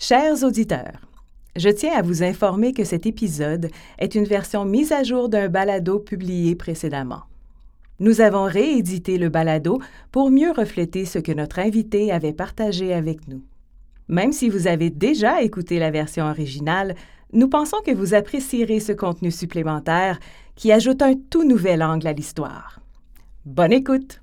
Chers auditeurs, je tiens à vous informer que cet épisode est une version mise à jour d'un balado publié précédemment. Nous avons réédité le balado pour mieux refléter ce que notre invité avait partagé avec nous. Même si vous avez déjà écouté la version originale, nous pensons que vous apprécierez ce contenu supplémentaire qui ajoute un tout nouvel angle à l'histoire. Bonne écoute!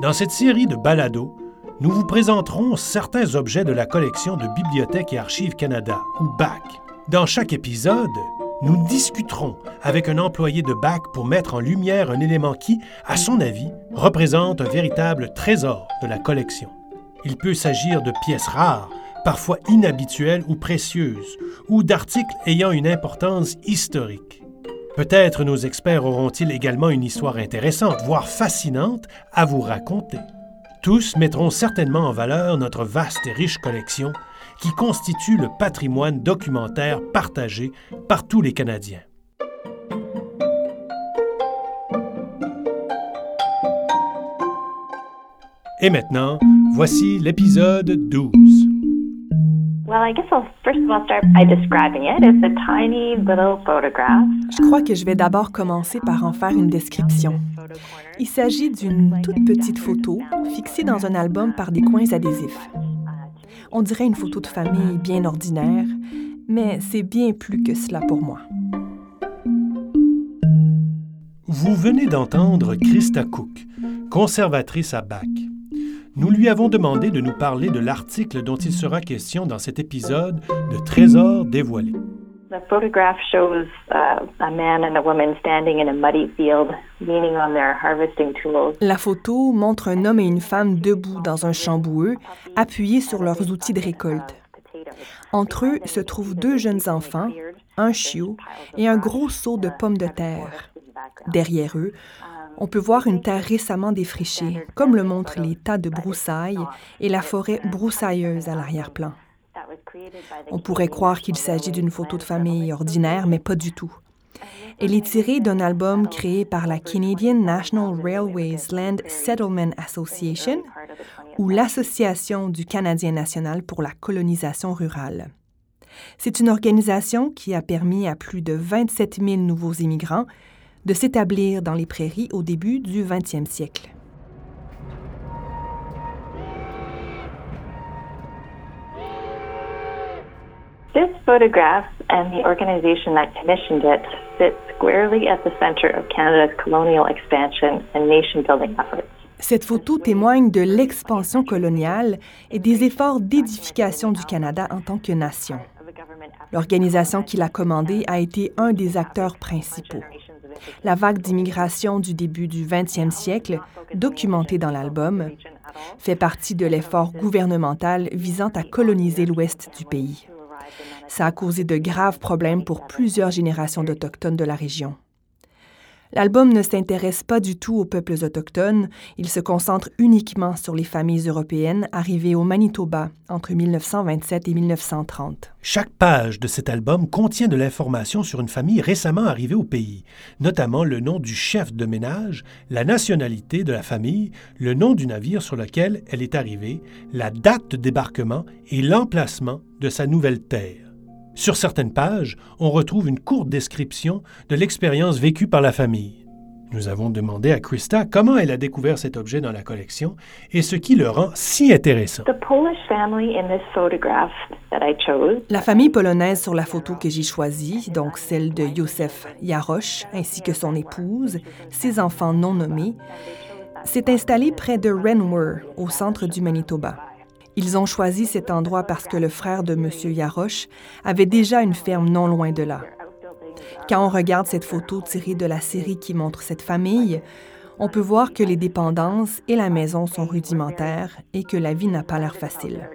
dans cette série de balados, nous vous présenterons certains objets de la collection de Bibliothèque et Archives Canada, ou BAC. Dans chaque épisode, nous discuterons avec un employé de BAC pour mettre en lumière un élément qui, à son avis, représente un véritable trésor de la collection. Il peut s'agir de pièces rares, parfois inhabituelles ou précieuses, ou d'articles ayant une importance historique. Peut-être nos experts auront-ils également une histoire intéressante, voire fascinante, à vous raconter. Tous mettront certainement en valeur notre vaste et riche collection qui constitue le patrimoine documentaire partagé par tous les Canadiens. Et maintenant, voici l'épisode 12. Je crois que je vais d'abord commencer par en faire une description. Il s'agit d'une toute petite photo fixée dans un album par des coins adhésifs. On dirait une photo de famille bien ordinaire, mais c'est bien plus que cela pour moi. Vous venez d'entendre Christa Cook, conservatrice à Bac nous lui avons demandé de nous parler de l'article dont il sera question dans cet épisode de Trésors dévoilés. La photo montre un homme et une femme debout dans un champ boueux, appuyés sur leurs outils de récolte. Entre eux se trouvent deux jeunes enfants, un chiot et un gros seau de pommes de terre. Derrière eux, on peut voir une terre récemment défrichée, comme le montrent les tas de broussailles et la forêt broussailleuse à l'arrière-plan. On pourrait croire qu'il s'agit d'une photo de famille ordinaire, mais pas du tout. Elle est tirée d'un album créé par la Canadian National Railways Land Settlement Association, ou l'Association du Canadien national pour la colonisation rurale. C'est une organisation qui a permis à plus de 27 000 nouveaux immigrants de s'établir dans les prairies au début du 20e siècle. This photograph and the organization that commissioned it sit squarely at the center of Canada's colonial expansion and nation building efforts. Cette photo témoigne de l'expansion coloniale et des efforts d'édification du Canada en tant que nation. L'organisation qui l'a commandée a été un des acteurs principaux. La vague d'immigration du début du 20e siècle, documentée dans l'album, fait partie de l'effort gouvernemental visant à coloniser l'ouest du pays. Ça a causé de graves problèmes pour plusieurs générations d'Autochtones de la région. L'album ne s'intéresse pas du tout aux peuples autochtones, il se concentre uniquement sur les familles européennes arrivées au Manitoba entre 1927 et 1930. Chaque page de cet album contient de l'information sur une famille récemment arrivée au pays, notamment le nom du chef de ménage, la nationalité de la famille, le nom du navire sur lequel elle est arrivée, la date de débarquement et l'emplacement de sa nouvelle terre. Sur certaines pages, on retrouve une courte description de l'expérience vécue par la famille. Nous avons demandé à Krista comment elle a découvert cet objet dans la collection et ce qui le rend si intéressant. La famille polonaise sur la photo que j'ai choisie, donc celle de Józef Jarosz ainsi que son épouse, ses enfants non nommés, s'est installée près de Renwer, au centre du Manitoba. Ils ont choisi cet endroit parce que le frère de M. Yaroche avait déjà une ferme non loin de là. Quand on regarde cette photo tirée de la série qui montre cette famille, On peut voir que les dépendances et la maison sont rudimentaires et que la vie n'a pas l'air facile.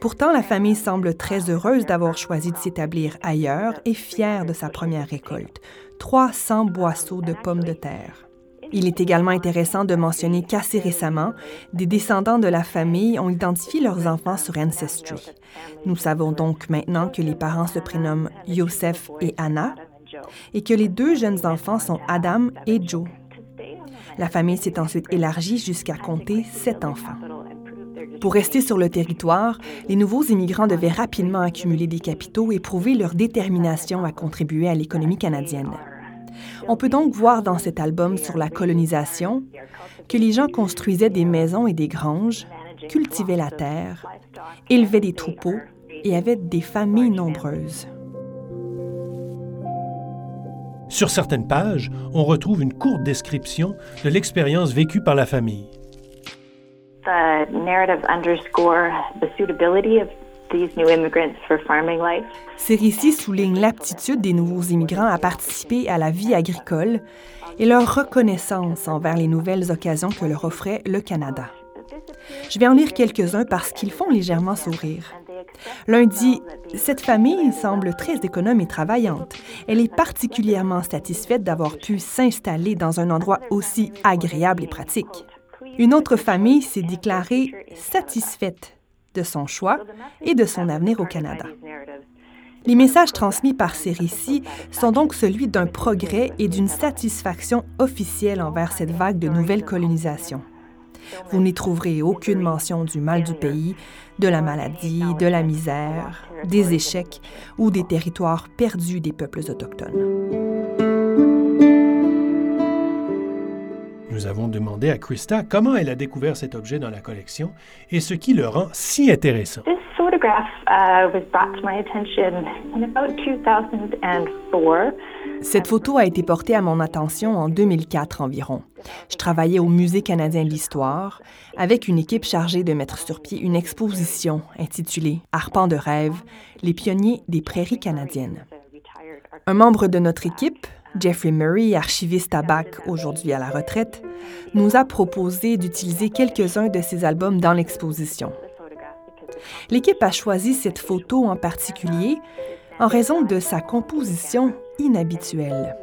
Pourtant, la famille semble très heureuse d'avoir choisi de s'établir ailleurs et fière de sa première récolte, 300 boisseaux de pommes de terre. Il est également intéressant de mentionner qu'assez récemment, des descendants de la famille ont identifié leurs enfants sur Ancestry. Nous savons donc maintenant que les parents se prénomment Yosef et Anna et que les deux jeunes enfants sont Adam et Joe. La famille s'est ensuite élargie jusqu'à compter sept enfants. Pour rester sur le territoire, les nouveaux immigrants devaient rapidement accumuler des capitaux et prouver leur détermination à contribuer à l'économie canadienne. On peut donc voir dans cet album sur la colonisation que les gens construisaient des maisons et des granges, cultivaient la terre, élevaient des troupeaux et avaient des familles nombreuses. Sur certaines pages, on retrouve une courte description de l'expérience vécue par la famille. Ces récits soulignent l'aptitude des nouveaux immigrants à participer à la vie agricole et leur reconnaissance envers les nouvelles occasions que leur offrait le Canada. Je vais en lire quelques-uns parce qu'ils font légèrement sourire. L'un dit Cette famille semble très économe et travaillante. Elle est particulièrement satisfaite d'avoir pu s'installer dans un endroit aussi agréable et pratique. Une autre famille s'est déclarée satisfaite de son choix et de son avenir au Canada. Les messages transmis par ces récits sont donc celui d'un progrès et d'une satisfaction officielle envers cette vague de nouvelles colonisations. Vous n'y trouverez aucune mention du mal du pays, de la maladie, de la misère, des échecs ou des territoires perdus des peuples autochtones. Nous avons demandé à Krista comment elle a découvert cet objet dans la collection et ce qui le rend si intéressant. Cette photo a été portée à mon attention en 2004 environ. Je travaillais au Musée canadien de l'histoire avec une équipe chargée de mettre sur pied une exposition intitulée Arpents de rêve, les pionniers des prairies canadiennes. Un membre de notre équipe, Jeffrey Murray, archiviste à BAC aujourd'hui à la retraite, nous a proposé d'utiliser quelques-uns de ses albums dans l'exposition. L'équipe a choisi cette photo en particulier en raison de sa composition inhabituelle.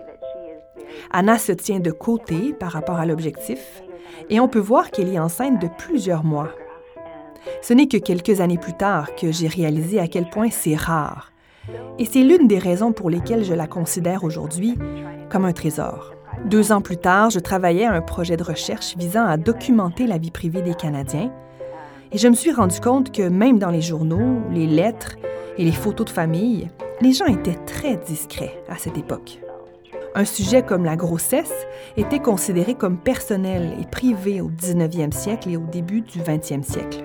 Anna se tient de côté par rapport à l'objectif et on peut voir qu'elle est enceinte de plusieurs mois. Ce n'est que quelques années plus tard que j'ai réalisé à quel point c'est rare et c'est l'une des raisons pour lesquelles je la considère aujourd'hui comme un trésor. Deux ans plus tard, je travaillais à un projet de recherche visant à documenter la vie privée des Canadiens, et je me suis rendu compte que même dans les journaux, les lettres et les photos de famille, les gens étaient très discrets à cette époque. Un sujet comme la grossesse était considéré comme personnel et privé au 19e siècle et au début du 20e siècle.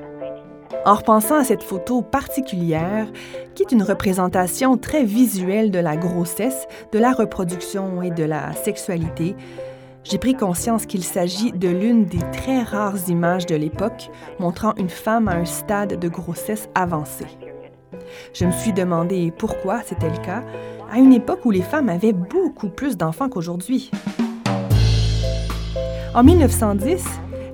En repensant à cette photo particulière, qui est une représentation très visuelle de la grossesse, de la reproduction et de la sexualité, j'ai pris conscience qu'il s'agit de l'une des très rares images de l'époque montrant une femme à un stade de grossesse avancé. Je me suis demandé pourquoi c'était le cas, à une époque où les femmes avaient beaucoup plus d'enfants qu'aujourd'hui. En 1910,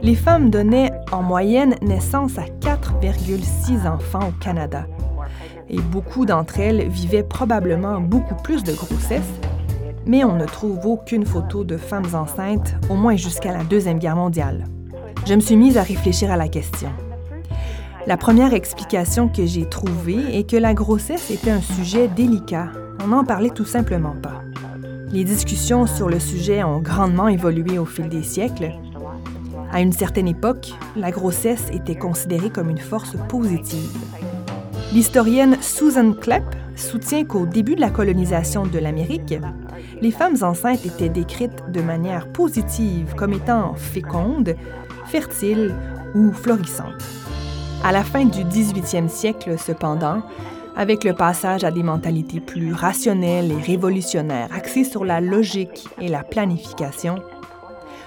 les femmes donnaient en moyenne naissance à 4,6 enfants au Canada. Et beaucoup d'entre elles vivaient probablement beaucoup plus de grossesses, mais on ne trouve aucune photo de femmes enceintes, au moins jusqu'à la Deuxième Guerre mondiale. Je me suis mise à réfléchir à la question. La première explication que j'ai trouvée est que la grossesse était un sujet délicat. On n'en parlait tout simplement pas. Les discussions sur le sujet ont grandement évolué au fil des siècles, à une certaine époque, la grossesse était considérée comme une force positive. L'historienne Susan Klepp soutient qu'au début de la colonisation de l'Amérique, les femmes enceintes étaient décrites de manière positive comme étant fécondes, fertiles ou florissantes. À la fin du 18e siècle, cependant, avec le passage à des mentalités plus rationnelles et révolutionnaires axées sur la logique et la planification,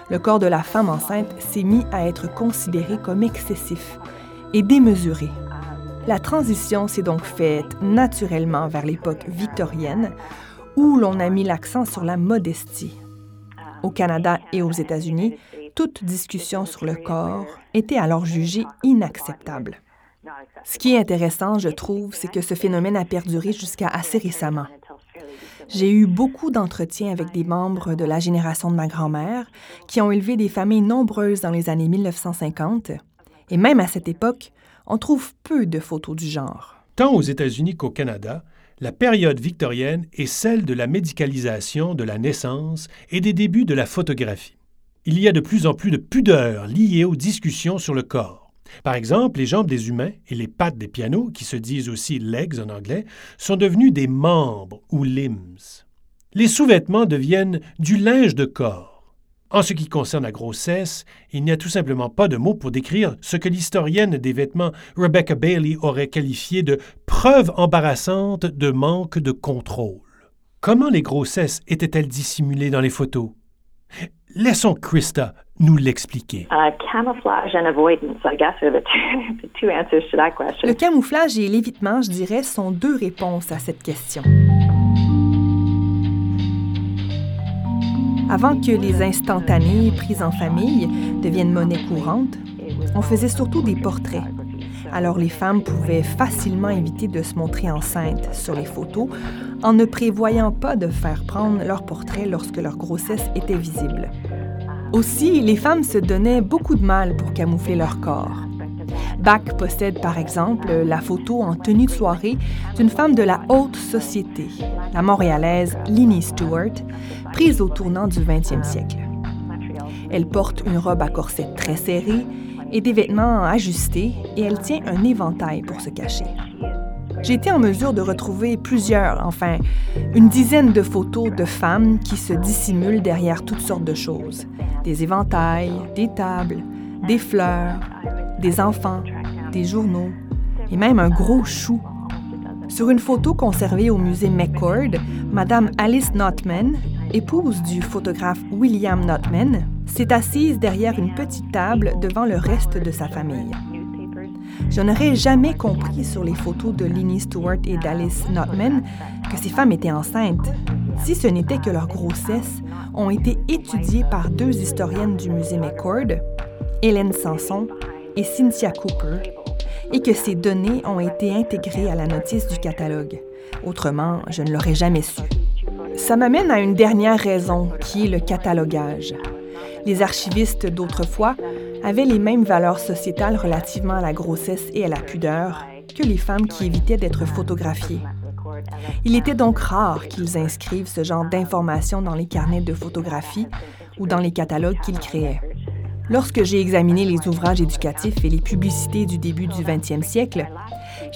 le corps de la femme enceinte s'est mis à être considéré comme excessif et démesuré. La transition s'est donc faite naturellement vers l'époque victorienne, où l'on a mis l'accent sur la modestie. Au Canada et aux États-Unis, toute discussion sur le corps était alors jugée inacceptable. Ce qui est intéressant, je trouve, c'est que ce phénomène a perduré jusqu'à assez récemment. J'ai eu beaucoup d'entretiens avec des membres de la génération de ma grand-mère qui ont élevé des familles nombreuses dans les années 1950. Et même à cette époque, on trouve peu de photos du genre. Tant aux États-Unis qu'au Canada, la période victorienne est celle de la médicalisation de la naissance et des débuts de la photographie. Il y a de plus en plus de pudeurs liées aux discussions sur le corps. Par exemple, les jambes des humains et les pattes des pianos, qui se disent aussi legs en anglais, sont devenus des membres ou limbs. Les sous-vêtements deviennent du linge de corps. En ce qui concerne la grossesse, il n'y a tout simplement pas de mots pour décrire ce que l'historienne des vêtements Rebecca Bailey aurait qualifié de preuve embarrassante de manque de contrôle. Comment les grossesses étaient-elles dissimulées dans les photos? Laissons Krista nous l'expliquer. Le camouflage et l'évitement, je dirais, sont deux réponses à cette question. Avant que les instantanés prises en famille deviennent monnaie courante, on faisait surtout des portraits. Alors les femmes pouvaient facilement éviter de se montrer enceintes sur les photos en ne prévoyant pas de faire prendre leur portrait lorsque leur grossesse était visible. Aussi, les femmes se donnaient beaucoup de mal pour camoufler leur corps. Bach possède par exemple la photo en tenue de soirée d'une femme de la haute société, la montréalaise Linnie Stewart, prise au tournant du 20e siècle. Elle porte une robe à corset très serrée et des vêtements ajustés et elle tient un éventail pour se cacher. J'ai été en mesure de retrouver plusieurs, enfin une dizaine de photos de femmes qui se dissimulent derrière toutes sortes de choses. Des éventails, des tables, des fleurs, des enfants, des journaux et même un gros chou. Sur une photo conservée au musée McCord, Madame Alice Notman, épouse du photographe William Notman, s'est assise derrière une petite table devant le reste de sa famille. Je n'aurais jamais compris sur les photos de Linnie Stewart et d'Alice Notman que ces femmes étaient enceintes, si ce n'était que leurs grossesses ont été étudiées par deux historiennes du musée McCord, Hélène Sanson et Cynthia Cooper, et que ces données ont été intégrées à la notice du catalogue. Autrement, je ne l'aurais jamais su. Ça m'amène à une dernière raison, qui est le catalogage. Les archivistes d'autrefois avaient les mêmes valeurs sociétales relativement à la grossesse et à la pudeur que les femmes qui évitaient d'être photographiées. Il était donc rare qu'ils inscrivent ce genre d'informations dans les carnets de photographie ou dans les catalogues qu'ils créaient. Lorsque j'ai examiné les ouvrages éducatifs et les publicités du début du 20e siècle,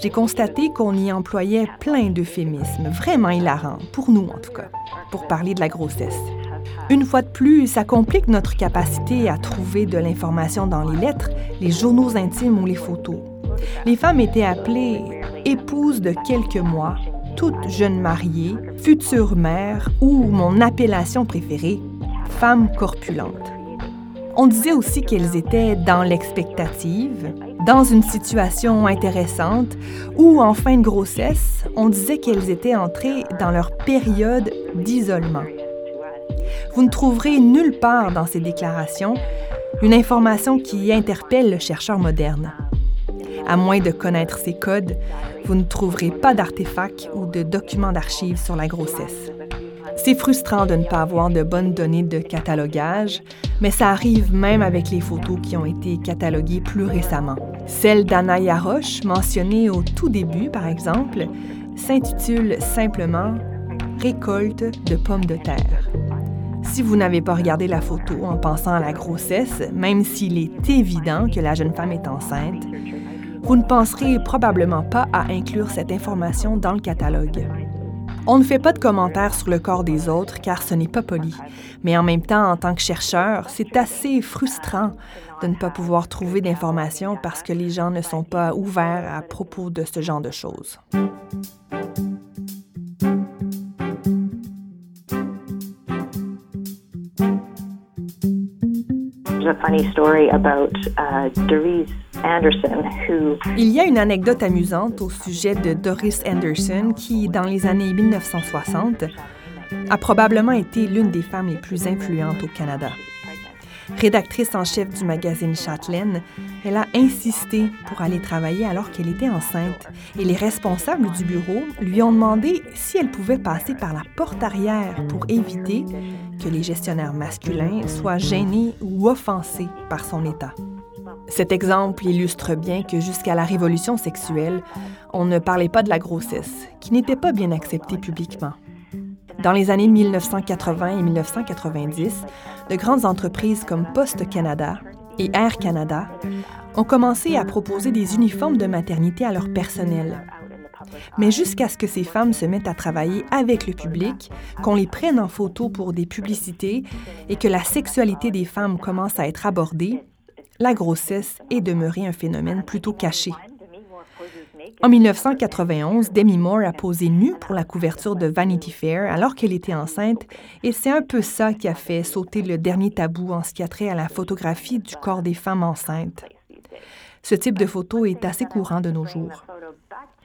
j'ai constaté qu'on y employait plein d'euphémismes, vraiment hilarants, pour nous en tout cas, pour parler de la grossesse. Une fois de plus, ça complique notre capacité à trouver de l'information dans les lettres, les journaux intimes ou les photos. Les femmes étaient appelées épouses de quelques mois, toutes jeunes mariées, futures mères ou, mon appellation préférée, femmes corpulentes. On disait aussi qu'elles étaient dans l'expectative, dans une situation intéressante ou en fin de grossesse, on disait qu'elles étaient entrées dans leur période d'isolement. Vous ne trouverez nulle part dans ces déclarations une information qui interpelle le chercheur moderne. À moins de connaître ces codes, vous ne trouverez pas d'artefacts ou de documents d'archives sur la grossesse. C'est frustrant de ne pas avoir de bonnes données de catalogage, mais ça arrive même avec les photos qui ont été cataloguées plus récemment. Celle d'Anaya Roche, mentionnée au tout début par exemple, s'intitule simplement Récolte de pommes de terre. Si vous n'avez pas regardé la photo en pensant à la grossesse, même s'il est évident que la jeune femme est enceinte, vous ne penserez probablement pas à inclure cette information dans le catalogue. On ne fait pas de commentaires sur le corps des autres car ce n'est pas poli. Mais en même temps, en tant que chercheur, c'est assez frustrant de ne pas pouvoir trouver d'informations parce que les gens ne sont pas ouverts à propos de ce genre de choses. Il y a une anecdote amusante au sujet de Doris Anderson qui, dans les années 1960, a probablement été l'une des femmes les plus influentes au Canada. Rédactrice en chef du magazine Châtelaine, elle a insisté pour aller travailler alors qu'elle était enceinte et les responsables du bureau lui ont demandé si elle pouvait passer par la porte arrière pour éviter que les gestionnaires masculins soient gênés ou offensés par son état. Cet exemple illustre bien que jusqu'à la révolution sexuelle, on ne parlait pas de la grossesse, qui n'était pas bien acceptée publiquement. Dans les années 1980 et 1990, de grandes entreprises comme Poste Canada et Air Canada ont commencé à proposer des uniformes de maternité à leur personnel. Mais jusqu'à ce que ces femmes se mettent à travailler avec le public, qu'on les prenne en photo pour des publicités et que la sexualité des femmes commence à être abordée, la grossesse est demeurée un phénomène plutôt caché. En 1991, Demi Moore a posé nue pour la couverture de Vanity Fair alors qu'elle était enceinte, et c'est un peu ça qui a fait sauter le dernier tabou en ce qui a trait à la photographie du corps des femmes enceintes. Ce type de photo est assez courant de nos jours.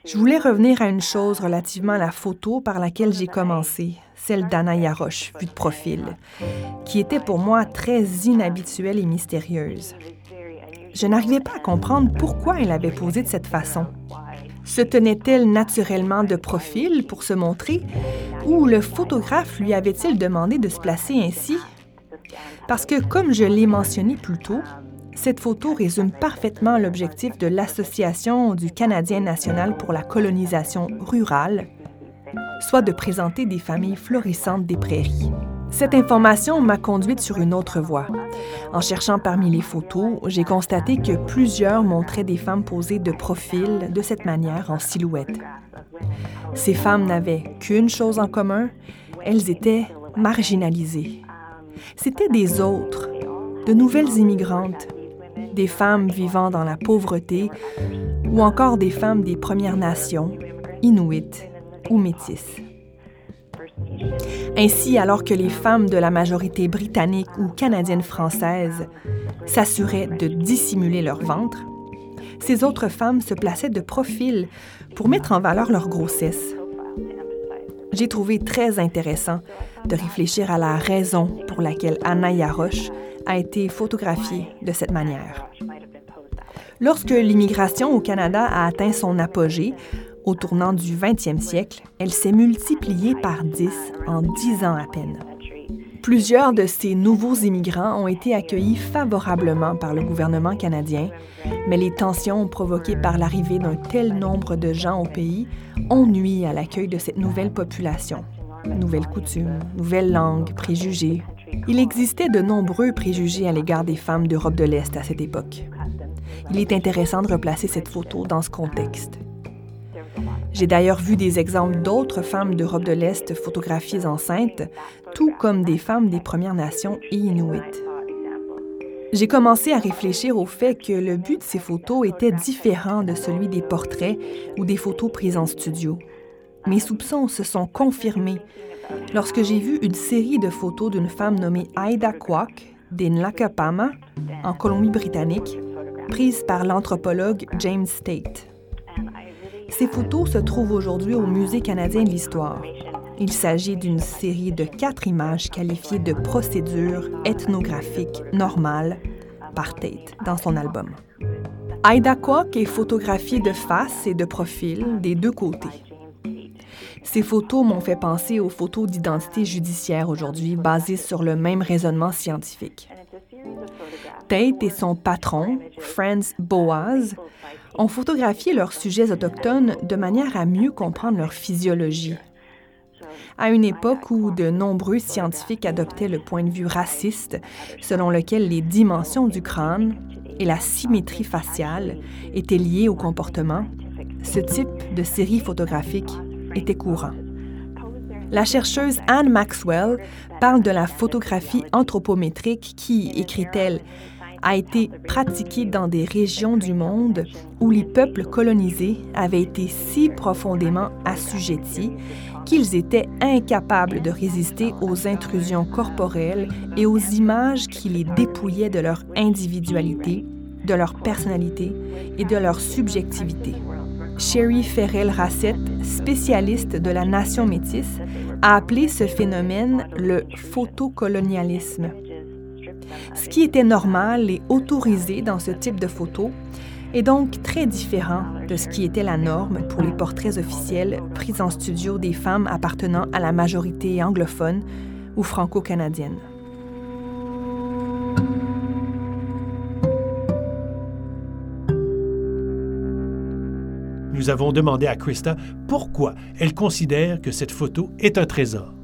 Je voulais revenir à une chose relativement à la photo par laquelle j'ai commencé, celle d'Anna Yaroche, vue de profil, qui était pour moi très inhabituelle et mystérieuse. Je n'arrivais pas à comprendre pourquoi elle avait posé de cette façon. Se tenait-elle naturellement de profil pour se montrer ou le photographe lui avait-il demandé de se placer ainsi? Parce que, comme je l'ai mentionné plus tôt, cette photo résume parfaitement l'objectif de l'Association du Canadien national pour la colonisation rurale, soit de présenter des familles florissantes des prairies. Cette information m'a conduite sur une autre voie. En cherchant parmi les photos, j'ai constaté que plusieurs montraient des femmes posées de profil de cette manière en silhouette. Ces femmes n'avaient qu'une chose en commun, elles étaient marginalisées. C'étaient des autres, de nouvelles immigrantes, des femmes vivant dans la pauvreté ou encore des femmes des Premières Nations, Inuits ou Métisses. Ainsi, alors que les femmes de la majorité britannique ou canadienne-française s'assuraient de dissimuler leur ventre, ces autres femmes se plaçaient de profil pour mettre en valeur leur grossesse. J'ai trouvé très intéressant de réfléchir à la raison pour laquelle Anna Yaroche a été photographiée de cette manière. Lorsque l'immigration au Canada a atteint son apogée, au tournant du 20e siècle, elle s'est multipliée par 10 en 10 ans à peine. Plusieurs de ces nouveaux immigrants ont été accueillis favorablement par le gouvernement canadien, mais les tensions provoquées par l'arrivée d'un tel nombre de gens au pays ont nui à l'accueil de cette nouvelle population. Nouvelles coutumes, nouvelles langues, préjugés. Il existait de nombreux préjugés à l'égard des femmes d'Europe de l'Est à cette époque. Il est intéressant de replacer cette photo dans ce contexte. J'ai d'ailleurs vu des exemples d'autres femmes d'Europe de l'Est photographiées enceintes, tout comme des femmes des Premières Nations et Inuits. J'ai commencé à réfléchir au fait que le but de ces photos était différent de celui des portraits ou des photos prises en studio. Mes soupçons se sont confirmés lorsque j'ai vu une série de photos d'une femme nommée Aida Kwok des Nlakapama, en Colombie-Britannique, prises par l'anthropologue James Tate. Ces photos se trouvent aujourd'hui au Musée canadien de l'histoire. Il s'agit d'une série de quatre images qualifiées de procédure ethnographique normale par Tate dans son album. Aida Kwok est photographiée de face et de profil des deux côtés. Ces photos m'ont fait penser aux photos d'identité judiciaire aujourd'hui basées sur le même raisonnement scientifique. Tate et son patron, Franz Boaz, ont photographié leurs sujets autochtones de manière à mieux comprendre leur physiologie. À une époque où de nombreux scientifiques adoptaient le point de vue raciste, selon lequel les dimensions du crâne et la symétrie faciale étaient liées au comportement, ce type de série photographique était courant. La chercheuse Anne Maxwell parle de la photographie anthropométrique qui, écrit-elle, a été pratiquée dans des régions du monde où les peuples colonisés avaient été si profondément assujettis qu'ils étaient incapables de résister aux intrusions corporelles et aux images qui les dépouillaient de leur individualité, de leur personnalité et de leur subjectivité. Sherry Ferrell-Rassett, spécialiste de la nation métisse, a appelé ce phénomène le photocolonialisme. Ce qui était normal et autorisé dans ce type de photo est donc très différent de ce qui était la norme pour les portraits officiels pris en studio des femmes appartenant à la majorité anglophone ou franco-canadienne. Nous avons demandé à Krista pourquoi elle considère que cette photo est un trésor.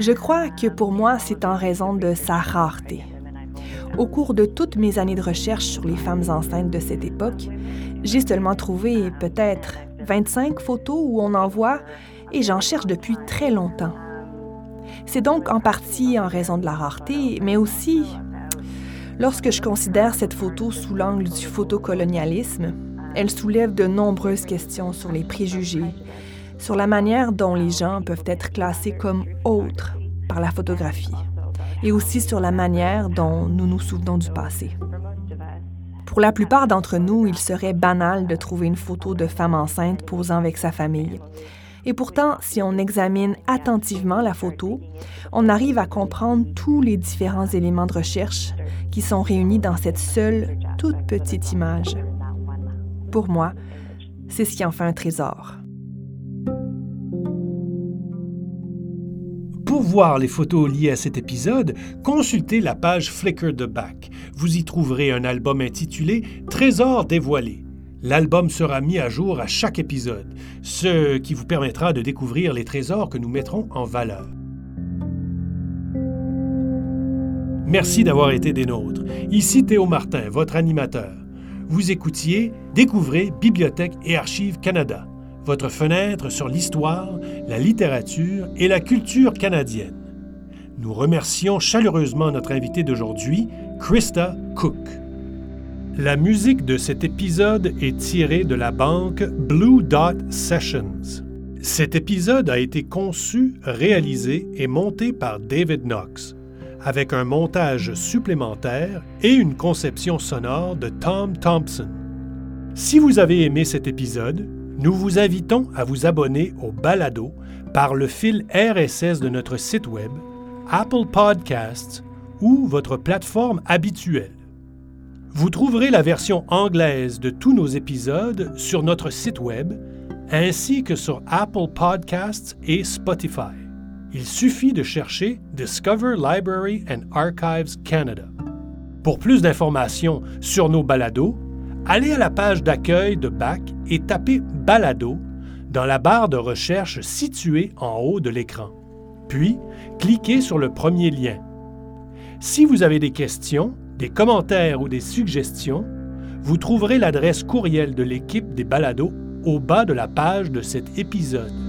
Je crois que pour moi, c'est en raison de sa rareté. Au cours de toutes mes années de recherche sur les femmes enceintes de cette époque, j'ai seulement trouvé peut-être 25 photos où on en voit et j'en cherche depuis très longtemps. C'est donc en partie en raison de la rareté, mais aussi lorsque je considère cette photo sous l'angle du photocolonialisme, elle soulève de nombreuses questions sur les préjugés, sur la manière dont les gens peuvent être classés comme autres par la photographie et aussi sur la manière dont nous nous souvenons du passé. Pour la plupart d'entre nous, il serait banal de trouver une photo de femme enceinte posant avec sa famille. Et pourtant, si on examine attentivement la photo, on arrive à comprendre tous les différents éléments de recherche qui sont réunis dans cette seule, toute petite image. Pour moi, c'est ce qui en fait un trésor. Pour voir les photos liées à cet épisode, consultez la page Flickr de Back. Vous y trouverez un album intitulé Trésors dévoilés. L'album sera mis à jour à chaque épisode, ce qui vous permettra de découvrir les trésors que nous mettrons en valeur. Merci d'avoir été des nôtres. Ici Théo Martin, votre animateur. Vous écoutiez Découvrez Bibliothèque et Archives Canada votre fenêtre sur l'histoire, la littérature et la culture canadienne. Nous remercions chaleureusement notre invité d'aujourd'hui, Krista Cook. La musique de cet épisode est tirée de la banque Blue Dot Sessions. Cet épisode a été conçu, réalisé et monté par David Knox, avec un montage supplémentaire et une conception sonore de Tom Thompson. Si vous avez aimé cet épisode, nous vous invitons à vous abonner au balado par le fil RSS de notre site Web, Apple Podcasts ou votre plateforme habituelle. Vous trouverez la version anglaise de tous nos épisodes sur notre site Web ainsi que sur Apple Podcasts et Spotify. Il suffit de chercher Discover Library and Archives Canada. Pour plus d'informations sur nos balados, allez à la page d'accueil de BAC et tapez Balado dans la barre de recherche située en haut de l'écran. Puis, cliquez sur le premier lien. Si vous avez des questions, des commentaires ou des suggestions, vous trouverez l'adresse courriel de l'équipe des balados au bas de la page de cet épisode.